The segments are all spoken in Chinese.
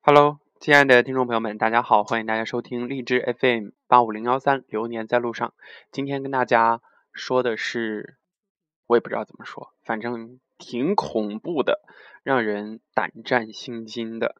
Hello，亲爱的听众朋友们，大家好，欢迎大家收听荔枝 FM 八五零幺三，流年在路上。今天跟大家说的是，我也不知道怎么说，反正挺恐怖的，让人胆战心惊的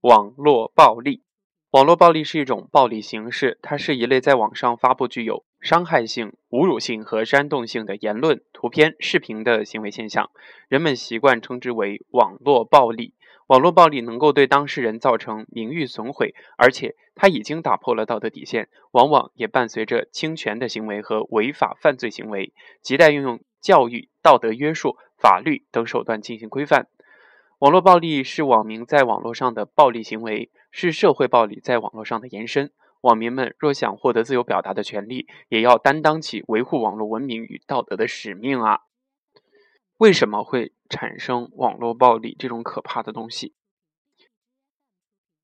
网络暴力。网络暴力是一种暴力形式，它是一类在网上发布具有伤害性、侮辱性和煽动性的言论、图片、视频的行为现象，人们习惯称之为网络暴力。网络暴力能够对当事人造成名誉损毁，而且它已经打破了道德底线，往往也伴随着侵权的行为和违法犯罪行为，亟待运用教育、道德约束、法律等手段进行规范。网络暴力是网民在网络上的暴力行为，是社会暴力在网络上的延伸。网民们若想获得自由表达的权利，也要担当起维护网络文明与道德的使命啊！为什么会产生网络暴力这种可怕的东西？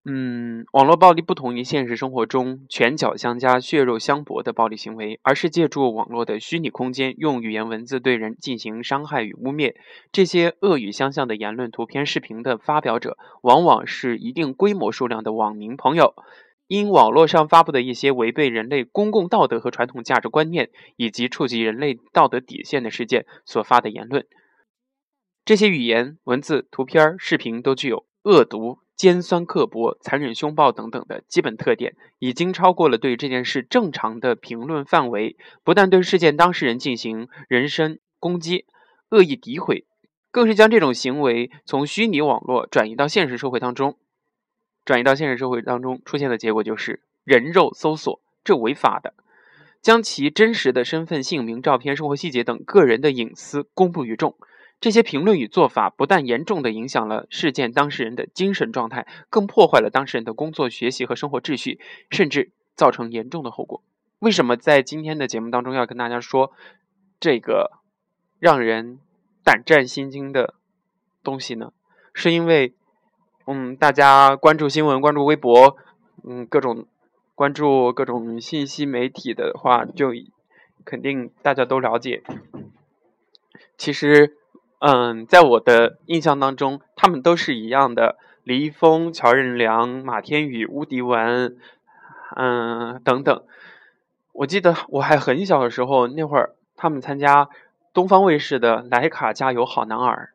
嗯，网络暴力不同于现实生活中拳脚相加、血肉相搏的暴力行为，而是借助网络的虚拟空间，用语言文字对人进行伤害与污蔑。这些恶语相向的言论、图片、视频的发表者，往往是一定规模数量的网民朋友。因网络上发布的一些违背人类公共道德和传统价值观念，以及触及人类道德底线的事件所发的言论。这些语言、文字、图片、视频都具有恶毒、尖酸刻薄、残忍凶暴等等的基本特点，已经超过了对这件事正常的评论范围。不但对事件当事人进行人身攻击、恶意诋毁，更是将这种行为从虚拟网络转移到现实社会当中。转移到现实社会当中出现的结果就是人肉搜索，这违法的，将其真实的身份、姓名、照片、生活细节等个人的隐私公布于众。这些评论与做法不但严重的影响了事件当事人的精神状态，更破坏了当事人的工作、学习和生活秩序，甚至造成严重的后果。为什么在今天的节目当中要跟大家说这个让人胆战心惊的东西呢？是因为，嗯，大家关注新闻、关注微博，嗯，各种关注各种信息媒体的话，就肯定大家都了解。其实。嗯，在我的印象当中，他们都是一样的，李易峰、乔任梁、马天宇、吴迪文，嗯，等等。我记得我还很小的时候，那会儿他们参加东方卫视的《莱卡加油好男儿》，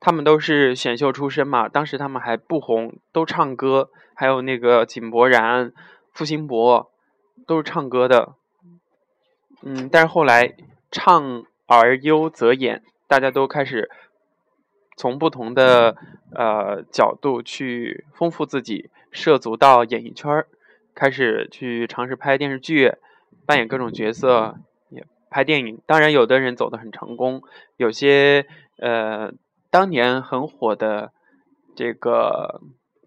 他们都是选秀出身嘛，当时他们还不红，都唱歌，还有那个井柏然、付辛博，都是唱歌的。嗯，但是后来唱而优则演。大家都开始从不同的呃角度去丰富自己，涉足到演艺圈儿，开始去尝试拍电视剧，扮演各种角色，也拍电影。当然，有的人走得很成功，有些呃当年很火的这个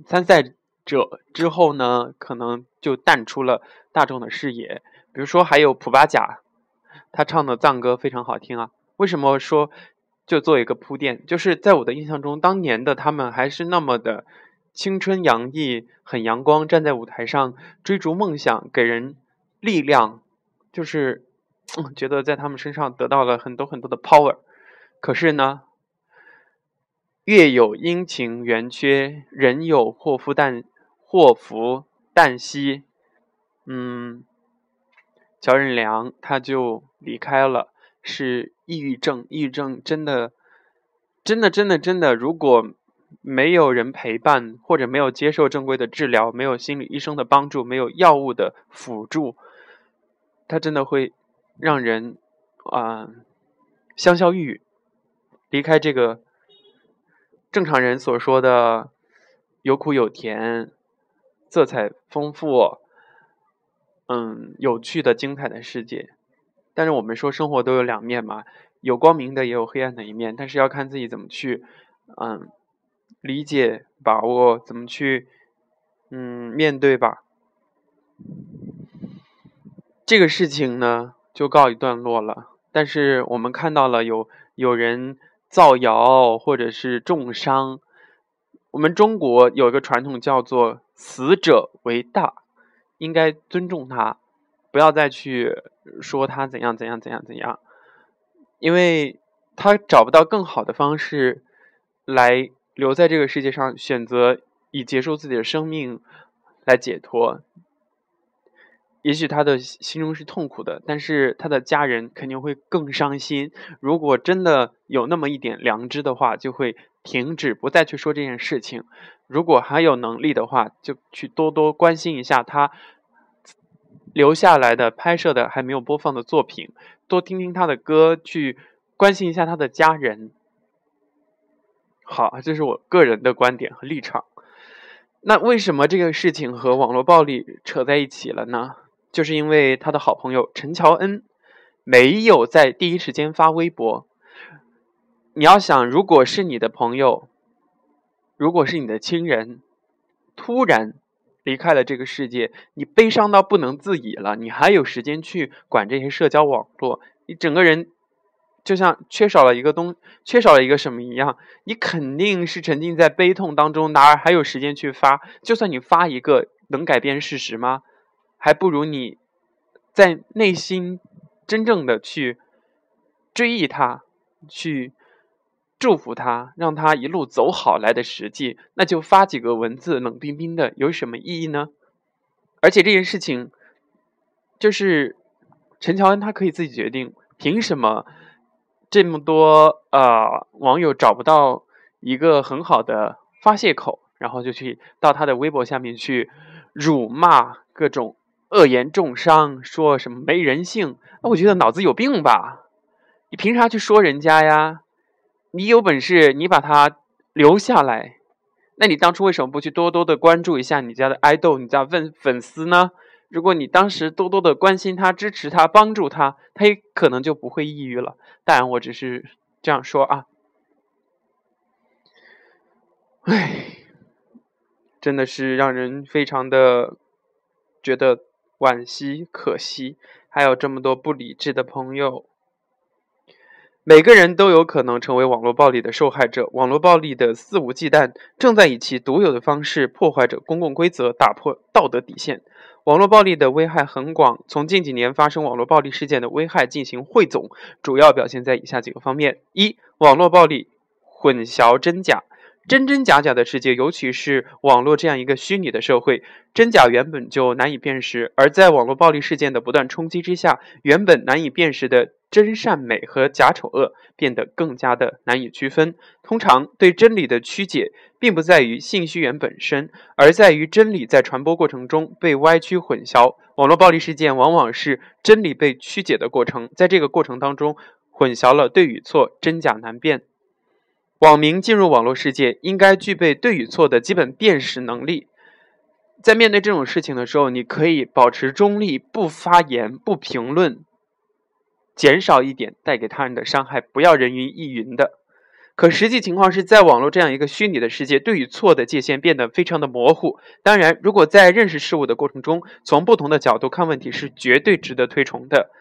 参赛者之后呢，可能就淡出了大众的视野。比如说，还有普巴甲，他唱的藏歌非常好听啊。为什么说？就做一个铺垫，就是在我的印象中，当年的他们还是那么的青春洋溢，很阳光，站在舞台上追逐梦想，给人力量，就是 觉得在他们身上得到了很多很多的 power。可是呢，月有阴晴圆缺，人有祸福旦祸福旦夕，嗯，乔任梁他就离开了。是抑郁症，抑郁症真的，真的，真的，真的，如果没有人陪伴，或者没有接受正规的治疗，没有心理医生的帮助，没有药物的辅助，他真的会让人啊香消玉殒，离开这个正常人所说的有苦有甜、色彩丰富、嗯有趣的精彩的世界。但是我们说生活都有两面嘛，有光明的也有黑暗的一面，但是要看自己怎么去，嗯，理解、把握，怎么去，嗯，面对吧。这个事情呢就告一段落了。但是我们看到了有有人造谣或者是重伤，我们中国有一个传统叫做“死者为大”，应该尊重他。不要再去说他怎样怎样怎样怎样，因为他找不到更好的方式来留在这个世界上，选择以结束自己的生命来解脱。也许他的心中是痛苦的，但是他的家人肯定会更伤心。如果真的有那么一点良知的话，就会停止，不再去说这件事情。如果还有能力的话，就去多多关心一下他留下来的、拍摄的还没有播放的作品，多听听他的歌，去关心一下他的家人。好，这是我个人的观点和立场。那为什么这个事情和网络暴力扯在一起了呢？就是因为他的好朋友陈乔恩没有在第一时间发微博。你要想，如果是你的朋友，如果是你的亲人，突然离开了这个世界，你悲伤到不能自已了，你还有时间去管这些社交网络？你整个人。就像缺少了一个东，缺少了一个什么一样，你肯定是沉浸在悲痛当中，哪儿还有时间去发？就算你发一个，能改变事实吗？还不如你在内心真正的去追忆他，去祝福他，让他一路走好来的实际。那就发几个文字，冷冰冰的，有什么意义呢？而且这件事情，就是陈乔恩他可以自己决定，凭什么？这么多呃网友找不到一个很好的发泄口，然后就去到他的微博下面去辱骂各种恶言重伤，说什么没人性。那我觉得脑子有病吧？你凭啥去说人家呀？你有本事你把他留下来，那你当初为什么不去多多的关注一下你家的爱豆、你家粉粉丝呢？如果你当时多多的关心他、支持他、帮助他，他也可能就不会抑郁了。当然，我只是这样说啊。唉，真的是让人非常的觉得惋惜、可惜，还有这么多不理智的朋友。每个人都有可能成为网络暴力的受害者。网络暴力的肆无忌惮，正在以其独有的方式破坏着公共规则，打破道德底线。网络暴力的危害很广，从近几年发生网络暴力事件的危害进行汇总，主要表现在以下几个方面：一、网络暴力混淆真假。真真假假的世界，尤其是网络这样一个虚拟的社会，真假原本就难以辨识。而在网络暴力事件的不断冲击之下，原本难以辨识的真善美和假丑恶变得更加的难以区分。通常对真理的曲解，并不在于信息源本身，而在于真理在传播过程中被歪曲混淆。网络暴力事件往往是真理被曲解的过程，在这个过程当中，混淆了对与错，真假难辨。网民进入网络世界，应该具备对与错的基本辨识能力。在面对这种事情的时候，你可以保持中立，不发言，不评论，减少一点带给他人的伤害，不要人云亦云的。可实际情况是在网络这样一个虚拟的世界，对与错的界限变得非常的模糊。当然，如果在认识事物的过程中，从不同的角度看问题，是绝对值得推崇的。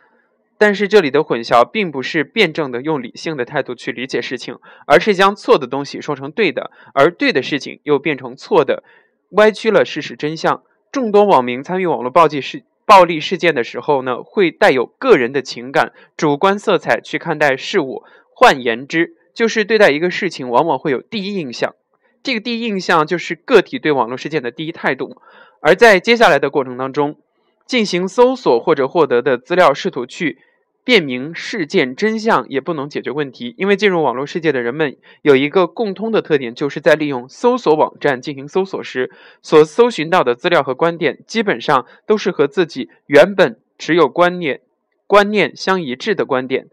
但是这里的混淆，并不是辩证的用理性的态度去理解事情，而是将错的东西说成对的，而对的事情又变成错的，歪曲了事实真相。众多网民参与网络暴力事暴力事件的时候呢，会带有个人的情感、主观色彩去看待事物。换言之，就是对待一个事情，往往会有第一印象。这个第一印象就是个体对网络事件的第一态度。而在接下来的过程当中，进行搜索或者获得的资料，试图去。辨明事件真相也不能解决问题，因为进入网络世界的人们有一个共通的特点，就是在利用搜索网站进行搜索时，所搜寻到的资料和观点基本上都是和自己原本持有观念观念相一致的观点。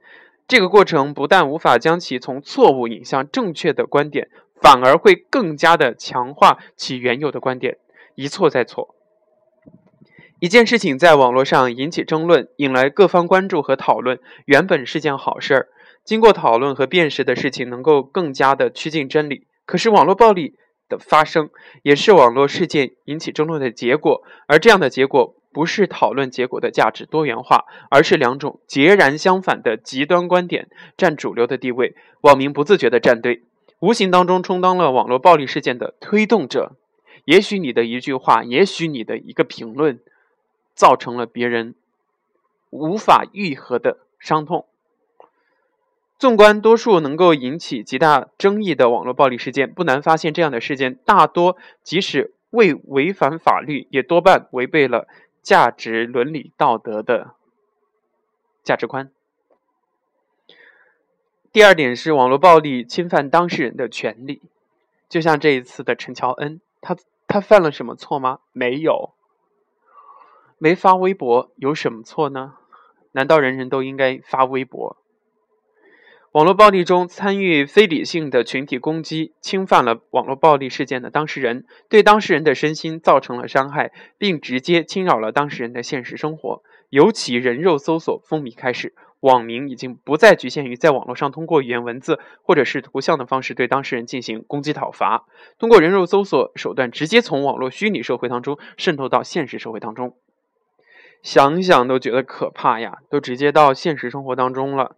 这个过程不但无法将其从错误引向正确的观点，反而会更加的强化其原有的观点，一错再错。一件事情在网络上引起争论，引来各方关注和讨论，原本是件好事儿。经过讨论和辨识的事情，能够更加的趋近真理。可是网络暴力的发生，也是网络事件引起争论的结果。而这样的结果，不是讨论结果的价值多元化，而是两种截然相反的极端观点占主流的地位。网民不自觉的站队，无形当中充当了网络暴力事件的推动者。也许你的一句话，也许你的一个评论。造成了别人无法愈合的伤痛。纵观多数能够引起极大争议的网络暴力事件，不难发现，这样的事件大多即使未违反法律，也多半违背了价值、伦理、道德的价值观。第二点是，网络暴力侵犯当事人的权利，就像这一次的陈乔恩，他他犯了什么错吗？没有，没发微博有什么错呢？难道人人都应该发微博？网络暴力中参与非理性的群体攻击，侵犯了网络暴力事件的当事人，对当事人的身心造成了伤害，并直接侵扰了当事人的现实生活。尤其人肉搜索风靡开始。网民已经不再局限于在网络上通过语言文字或者是图像的方式对当事人进行攻击讨伐，通过人肉搜索手段直接从网络虚拟社会当中渗透到现实社会当中，想想都觉得可怕呀！都直接到现实生活当中了，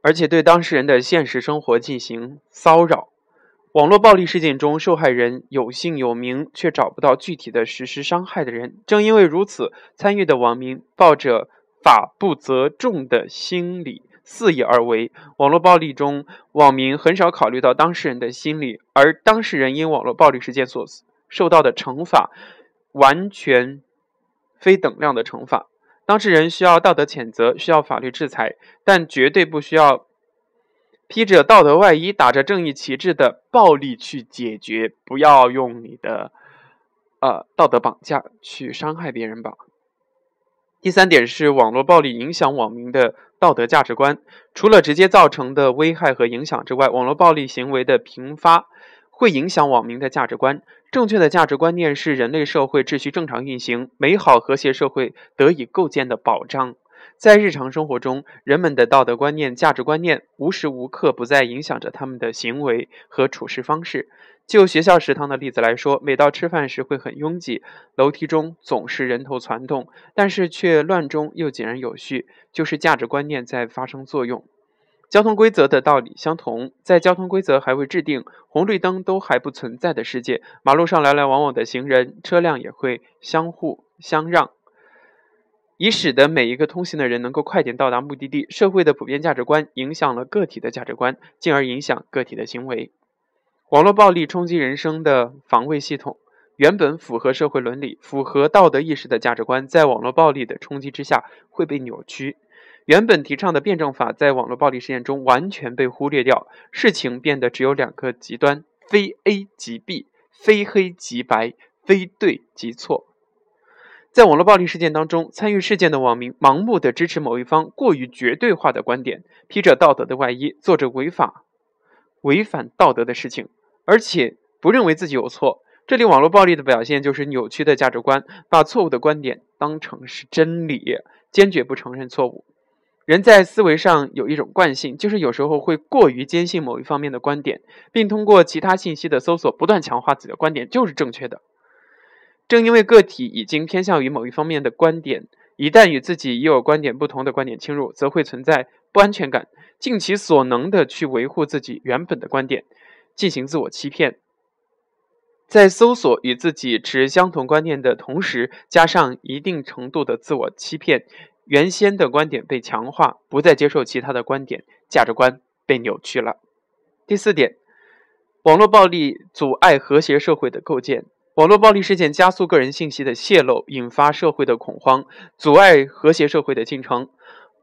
而且对当事人的现实生活进行骚扰。网络暴力事件中，受害人有姓有名，却找不到具体的实施伤害的人。正因为如此，参与的网民抱着。法不责众的心理肆意而为，网络暴力中，网民很少考虑到当事人的心理，而当事人因网络暴力事件所受到的惩罚，完全非等量的惩罚。当事人需要道德谴责，需要法律制裁，但绝对不需要披着道德外衣、打着正义旗帜的暴力去解决。不要用你的呃道德绑架去伤害别人吧。第三点是网络暴力影响网民的道德价值观。除了直接造成的危害和影响之外，网络暴力行为的频发会影响网民的价值观。正确的价值观念是人类社会秩序正常运行、美好和谐社会得以构建的保障。在日常生活中，人们的道德观念、价值观念无时无刻不在影响着他们的行为和处事方式。就学校食堂的例子来说，每到吃饭时会很拥挤，楼梯中总是人头攒动，但是却乱中又井然有序，就是价值观念在发生作用。交通规则的道理相同，在交通规则还未制定、红绿灯都还不存在的世界，马路上来来往往的行人、车辆也会相互相让，以使得每一个通行的人能够快点到达目的地。社会的普遍价值观影响了个体的价值观，进而影响个体的行为。网络暴力冲击人生的防卫系统，原本符合社会伦理、符合道德意识的价值观，在网络暴力的冲击之下会被扭曲。原本提倡的辩证法，在网络暴力事件中完全被忽略掉，事情变得只有两个极端：非 A 即 B，非黑即白，非对即错。在网络暴力事件当中，参与事件的网民盲目的支持某一方过于绝对化的观点，披着道德的外衣，做着违法、违反道德的事情。而且不认为自己有错，这里网络暴力的表现就是扭曲的价值观，把错误的观点当成是真理，坚决不承认错误。人在思维上有一种惯性，就是有时候会过于坚信某一方面的观点，并通过其他信息的搜索，不断强化自己的观点就是正确的。正因为个体已经偏向于某一方面的观点，一旦与自己已有观点不同的观点侵入，则会存在不安全感，尽其所能的去维护自己原本的观点。进行自我欺骗，在搜索与自己持相同观念的同时，加上一定程度的自我欺骗，原先的观点被强化，不再接受其他的观点，价值观被扭曲了。第四点，网络暴力阻碍和谐社会的构建。网络暴力事件加速个人信息的泄露，引发社会的恐慌，阻碍和谐社会的进程。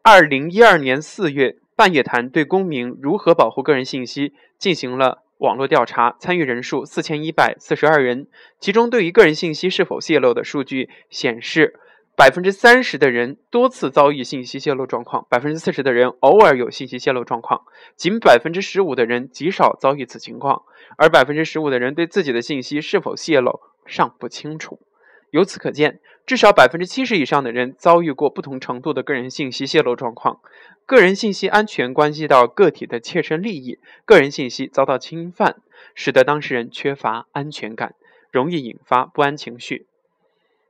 二零一二年四月，半月谈对公民如何保护个人信息进行了。网络调查参与人数四千一百四十二人，其中对于个人信息是否泄露的数据显示，百分之三十的人多次遭遇信息泄露状况，百分之四十的人偶尔有信息泄露状况，仅百分之十五的人极少遭遇此情况，而百分之十五的人对自己的信息是否泄露尚不清楚。由此可见，至少百分之七十以上的人遭遇过不同程度的个人信息泄露状况。个人信息安全关系到个体的切身利益，个人信息遭到侵犯，使得当事人缺乏安全感，容易引发不安情绪。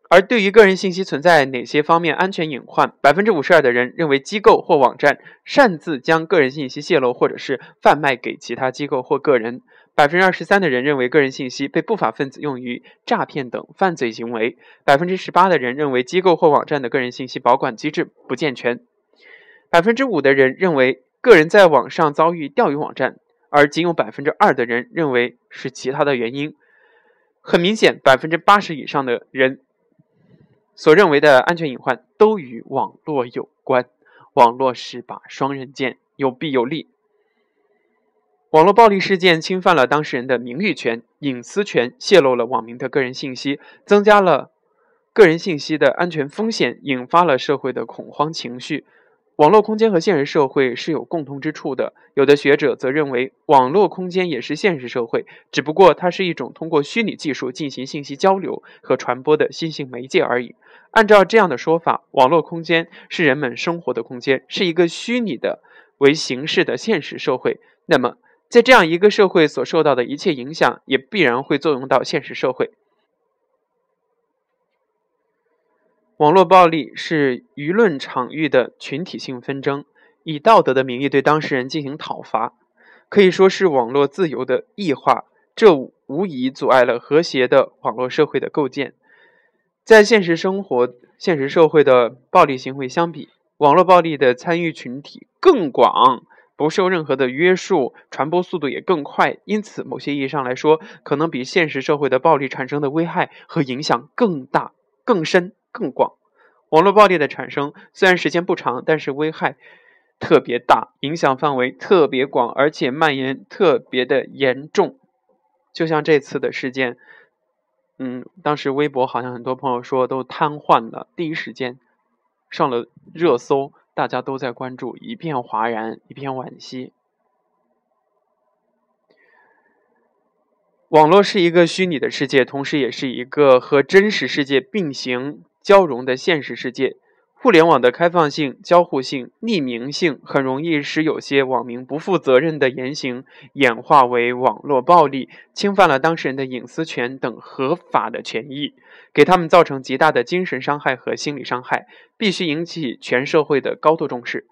而对于个人信息存在哪些方面安全隐患，百分之五十二的人认为机构或网站擅自将个人信息泄露，或者是贩卖给其他机构或个人。百分之二十三的人认为个人信息被不法分子用于诈骗等犯罪行为，百分之十八的人认为机构或网站的个人信息保管机制不健全，百分之五的人认为个人在网上遭遇钓鱼网站，而仅有百分之二的人认为是其他的原因。很明显，百分之八十以上的人所认为的安全隐患都与网络有关。网络是把双刃剑，有弊有利。网络暴力事件侵犯了当事人的名誉权、隐私权，泄露了网民的个人信息，增加了个人信息的安全风险，引发了社会的恐慌情绪。网络空间和现实社会是有共同之处的。有的学者则认为，网络空间也是现实社会，只不过它是一种通过虚拟技术进行信息交流和传播的新型媒介而已。按照这样的说法，网络空间是人们生活的空间，是一个虚拟的为形式的现实社会。那么，在这样一个社会所受到的一切影响，也必然会作用到现实社会。网络暴力是舆论场域的群体性纷争，以道德的名义对当事人进行讨伐，可以说是网络自由的异化。这无疑阻碍了和谐的网络社会的构建。在现实生活、现实社会的暴力行为相比，网络暴力的参与群体更广。不受任何的约束，传播速度也更快，因此，某些意义上来说，可能比现实社会的暴力产生的危害和影响更大、更深、更广。网络暴力的产生虽然时间不长，但是危害特别大，影响范围特别广，而且蔓延特别的严重。就像这次的事件，嗯，当时微博好像很多朋友说都瘫痪了，第一时间上了热搜。大家都在关注，一片哗然，一片惋惜。网络是一个虚拟的世界，同时也是一个和真实世界并行交融的现实世界。互联网的开放性、交互性、匿名性，很容易使有些网民不负责任的言行演化为网络暴力，侵犯了当事人的隐私权等合法的权益，给他们造成极大的精神伤害和心理伤害，必须引起全社会的高度重视。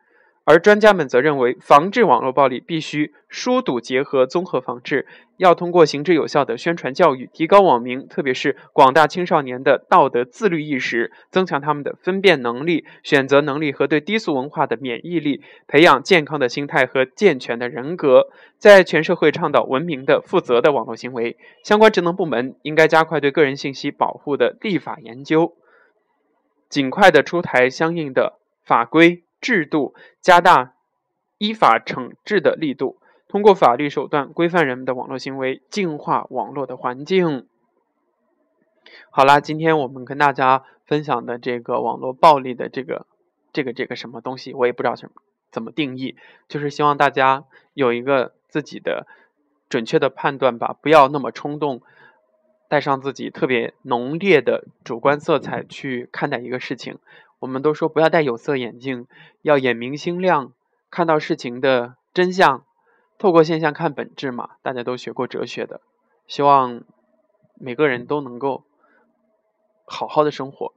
而专家们则认为，防治网络暴力必须疏堵结合、综合防治，要通过行之有效的宣传教育，提高网民，特别是广大青少年的道德自律意识，增强他们的分辨能力、选择能力和对低俗文化的免疫力，培养健康的心态和健全的人格，在全社会倡导文明的、负责的网络行为。相关职能部门应该加快对个人信息保护的立法研究，尽快的出台相应的法规。制度加大依法惩治的力度，通过法律手段规范人们的网络行为，净化网络的环境。好啦，今天我们跟大家分享的这个网络暴力的这个这个这个什么东西，我也不知道怎么怎么定义，就是希望大家有一个自己的准确的判断吧，不要那么冲动，带上自己特别浓烈的主观色彩去看待一个事情。我们都说不要戴有色眼镜，要眼明心亮，看到事情的真相，透过现象看本质嘛。大家都学过哲学的，希望每个人都能够好好的生活。